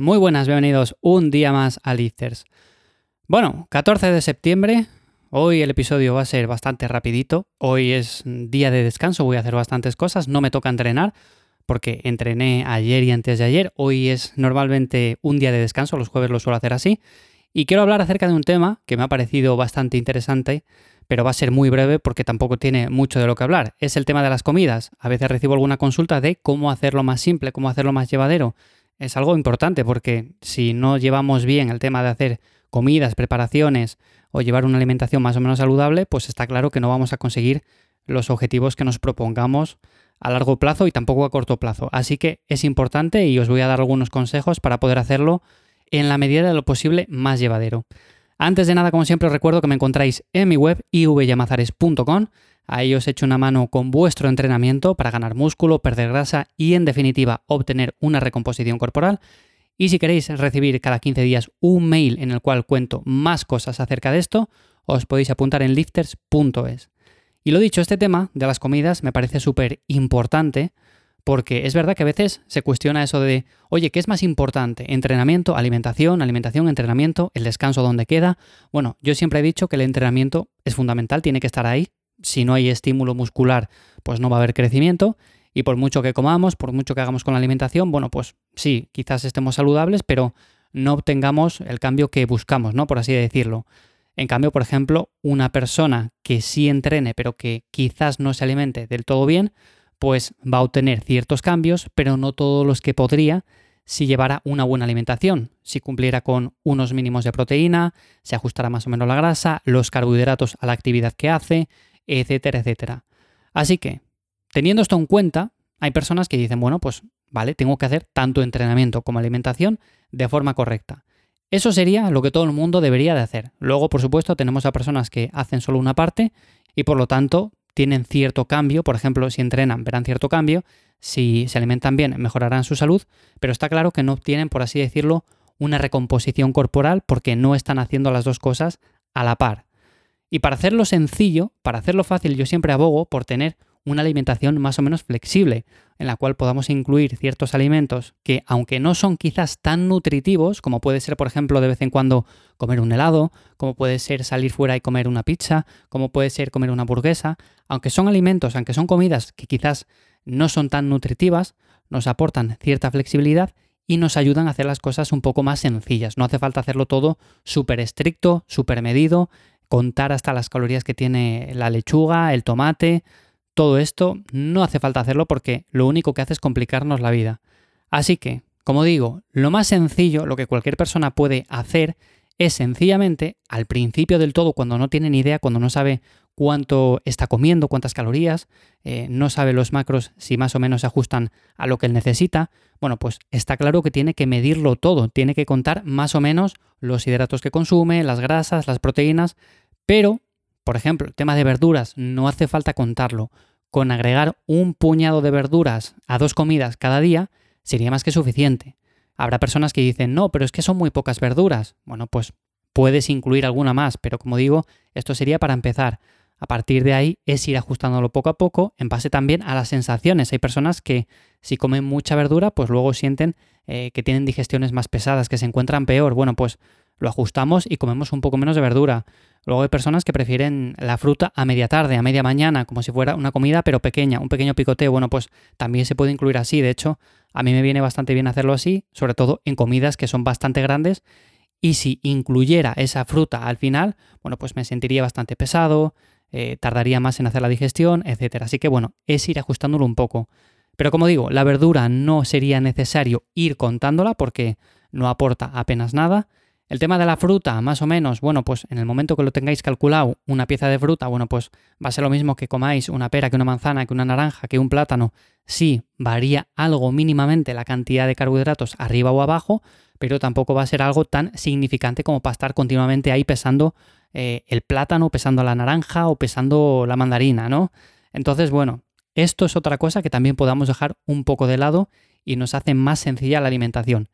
Muy buenas, bienvenidos un día más a Lifters. Bueno, 14 de septiembre, hoy el episodio va a ser bastante rapidito, hoy es día de descanso, voy a hacer bastantes cosas, no me toca entrenar porque entrené ayer y antes de ayer, hoy es normalmente un día de descanso, los jueves lo suelo hacer así, y quiero hablar acerca de un tema que me ha parecido bastante interesante, pero va a ser muy breve porque tampoco tiene mucho de lo que hablar, es el tema de las comidas. A veces recibo alguna consulta de cómo hacerlo más simple, cómo hacerlo más llevadero es algo importante porque si no llevamos bien el tema de hacer comidas, preparaciones o llevar una alimentación más o menos saludable, pues está claro que no vamos a conseguir los objetivos que nos propongamos a largo plazo y tampoco a corto plazo. Así que es importante y os voy a dar algunos consejos para poder hacerlo en la medida de lo posible más llevadero. Antes de nada, como siempre, os recuerdo que me encontráis en mi web ivyamazares.com Ahí os echo una mano con vuestro entrenamiento para ganar músculo, perder grasa y en definitiva obtener una recomposición corporal. Y si queréis recibir cada 15 días un mail en el cual cuento más cosas acerca de esto, os podéis apuntar en lifters.es. Y lo dicho, este tema de las comidas me parece súper importante porque es verdad que a veces se cuestiona eso de, oye, ¿qué es más importante? ¿Entrenamiento, alimentación, alimentación, entrenamiento, el descanso donde queda? Bueno, yo siempre he dicho que el entrenamiento es fundamental, tiene que estar ahí, si no hay estímulo muscular, pues no va a haber crecimiento. Y por mucho que comamos, por mucho que hagamos con la alimentación, bueno, pues sí, quizás estemos saludables, pero no obtengamos el cambio que buscamos, ¿no? Por así decirlo. En cambio, por ejemplo, una persona que sí entrene, pero que quizás no se alimente del todo bien, pues va a obtener ciertos cambios, pero no todos los que podría si llevara una buena alimentación, si cumpliera con unos mínimos de proteína, se ajustara más o menos la grasa, los carbohidratos a la actividad que hace, etcétera, etcétera. Así que, teniendo esto en cuenta, hay personas que dicen, bueno, pues vale, tengo que hacer tanto entrenamiento como alimentación de forma correcta. Eso sería lo que todo el mundo debería de hacer. Luego, por supuesto, tenemos a personas que hacen solo una parte y por lo tanto tienen cierto cambio. Por ejemplo, si entrenan, verán cierto cambio. Si se alimentan bien, mejorarán su salud. Pero está claro que no obtienen, por así decirlo, una recomposición corporal porque no están haciendo las dos cosas a la par. Y para hacerlo sencillo, para hacerlo fácil, yo siempre abogo por tener una alimentación más o menos flexible, en la cual podamos incluir ciertos alimentos que, aunque no son quizás tan nutritivos, como puede ser, por ejemplo, de vez en cuando comer un helado, como puede ser salir fuera y comer una pizza, como puede ser comer una hamburguesa, aunque son alimentos, aunque son comidas que quizás no son tan nutritivas, nos aportan cierta flexibilidad y nos ayudan a hacer las cosas un poco más sencillas. No hace falta hacerlo todo súper estricto, súper medido contar hasta las calorías que tiene la lechuga, el tomate, todo esto no hace falta hacerlo porque lo único que hace es complicarnos la vida. Así que, como digo, lo más sencillo, lo que cualquier persona puede hacer es sencillamente, al principio del todo, cuando no tiene ni idea, cuando no sabe cuánto está comiendo, cuántas calorías, eh, no sabe los macros si más o menos se ajustan a lo que él necesita, bueno, pues está claro que tiene que medirlo todo, tiene que contar más o menos los hidratos que consume, las grasas, las proteínas, pero, por ejemplo, el tema de verduras, no hace falta contarlo. Con agregar un puñado de verduras a dos comidas cada día sería más que suficiente. Habrá personas que dicen, no, pero es que son muy pocas verduras. Bueno, pues puedes incluir alguna más, pero como digo, esto sería para empezar. A partir de ahí es ir ajustándolo poco a poco en base también a las sensaciones. Hay personas que si comen mucha verdura, pues luego sienten eh, que tienen digestiones más pesadas, que se encuentran peor. Bueno, pues lo ajustamos y comemos un poco menos de verdura. Luego hay personas que prefieren la fruta a media tarde, a media mañana, como si fuera una comida pero pequeña, un pequeño picoteo. Bueno, pues también se puede incluir así. De hecho, a mí me viene bastante bien hacerlo así, sobre todo en comidas que son bastante grandes. Y si incluyera esa fruta al final, bueno, pues me sentiría bastante pesado, eh, tardaría más en hacer la digestión, etc. Así que bueno, es ir ajustándolo un poco. Pero como digo, la verdura no sería necesario ir contándola porque no aporta apenas nada. El tema de la fruta, más o menos, bueno, pues en el momento que lo tengáis calculado, una pieza de fruta, bueno, pues va a ser lo mismo que comáis una pera, que una manzana, que una naranja, que un plátano. Sí, varía algo mínimamente la cantidad de carbohidratos arriba o abajo, pero tampoco va a ser algo tan significante como para estar continuamente ahí pesando eh, el plátano, pesando la naranja o pesando la mandarina, ¿no? Entonces, bueno, esto es otra cosa que también podamos dejar un poco de lado y nos hace más sencilla la alimentación.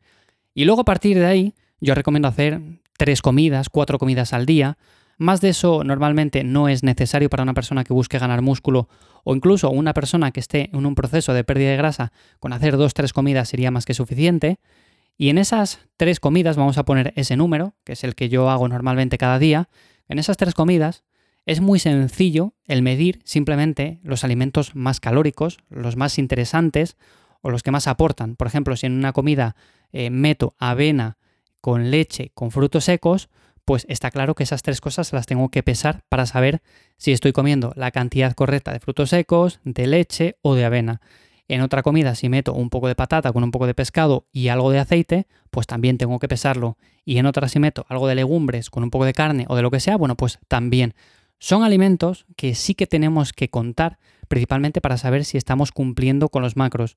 Y luego a partir de ahí, yo recomiendo hacer tres comidas, cuatro comidas al día. Más de eso normalmente no es necesario para una persona que busque ganar músculo o incluso una persona que esté en un proceso de pérdida de grasa, con hacer dos, tres comidas sería más que suficiente. Y en esas tres comidas, vamos a poner ese número, que es el que yo hago normalmente cada día, en esas tres comidas es muy sencillo el medir simplemente los alimentos más calóricos, los más interesantes o los que más aportan. Por ejemplo, si en una comida eh, meto avena con leche, con frutos secos, pues está claro que esas tres cosas las tengo que pesar para saber si estoy comiendo la cantidad correcta de frutos secos, de leche o de avena. En otra comida, si meto un poco de patata con un poco de pescado y algo de aceite, pues también tengo que pesarlo. Y en otra, si meto algo de legumbres con un poco de carne o de lo que sea, bueno, pues también. Son alimentos que sí que tenemos que contar, principalmente para saber si estamos cumpliendo con los macros.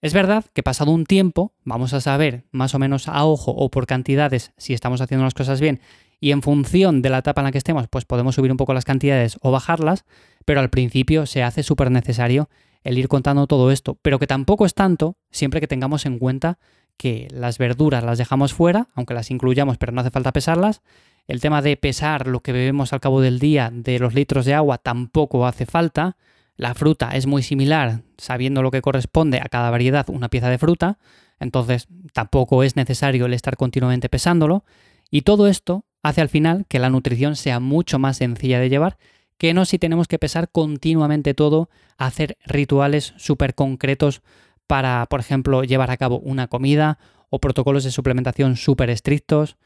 Es verdad que pasado un tiempo vamos a saber más o menos a ojo o por cantidades si estamos haciendo las cosas bien y en función de la etapa en la que estemos pues podemos subir un poco las cantidades o bajarlas, pero al principio se hace súper necesario el ir contando todo esto, pero que tampoco es tanto siempre que tengamos en cuenta que las verduras las dejamos fuera, aunque las incluyamos pero no hace falta pesarlas, el tema de pesar lo que bebemos al cabo del día de los litros de agua tampoco hace falta, la fruta es muy similar, sabiendo lo que corresponde a cada variedad una pieza de fruta, entonces tampoco es necesario el estar continuamente pesándolo. Y todo esto hace al final que la nutrición sea mucho más sencilla de llevar que no si tenemos que pesar continuamente todo, hacer rituales súper concretos para, por ejemplo, llevar a cabo una comida o protocolos de suplementación súper estrictos.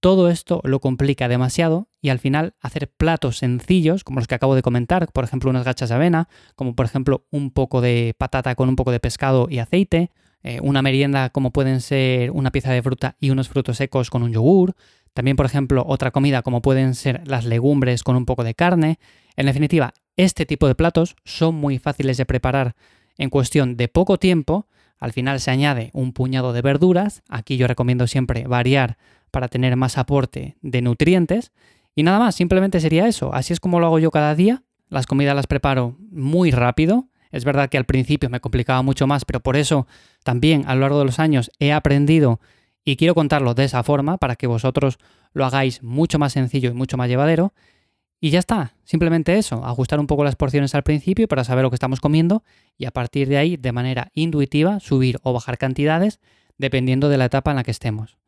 Todo esto lo complica demasiado y al final hacer platos sencillos, como los que acabo de comentar, por ejemplo unas gachas de avena, como por ejemplo un poco de patata con un poco de pescado y aceite, eh, una merienda como pueden ser una pieza de fruta y unos frutos secos con un yogur, también por ejemplo otra comida como pueden ser las legumbres con un poco de carne. En definitiva, este tipo de platos son muy fáciles de preparar en cuestión de poco tiempo, al final se añade un puñado de verduras, aquí yo recomiendo siempre variar para tener más aporte de nutrientes. Y nada más, simplemente sería eso. Así es como lo hago yo cada día. Las comidas las preparo muy rápido. Es verdad que al principio me complicaba mucho más, pero por eso también a lo largo de los años he aprendido y quiero contarlo de esa forma para que vosotros lo hagáis mucho más sencillo y mucho más llevadero. Y ya está, simplemente eso, ajustar un poco las porciones al principio para saber lo que estamos comiendo y a partir de ahí, de manera intuitiva, subir o bajar cantidades dependiendo de la etapa en la que estemos.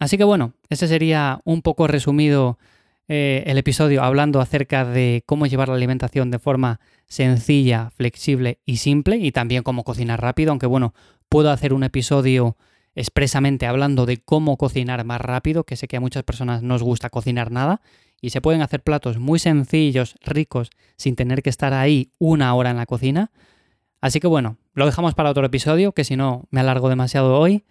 Así que bueno, ese sería un poco resumido eh, el episodio hablando acerca de cómo llevar la alimentación de forma sencilla, flexible y simple y también cómo cocinar rápido, aunque bueno, puedo hacer un episodio expresamente hablando de cómo cocinar más rápido, que sé que a muchas personas no os gusta cocinar nada y se pueden hacer platos muy sencillos, ricos, sin tener que estar ahí una hora en la cocina. Así que bueno, lo dejamos para otro episodio, que si no me alargo demasiado hoy.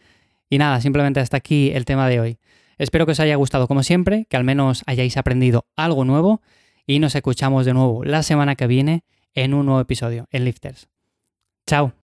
Y nada, simplemente hasta aquí el tema de hoy. Espero que os haya gustado como siempre, que al menos hayáis aprendido algo nuevo y nos escuchamos de nuevo la semana que viene en un nuevo episodio en Lifters. Chao.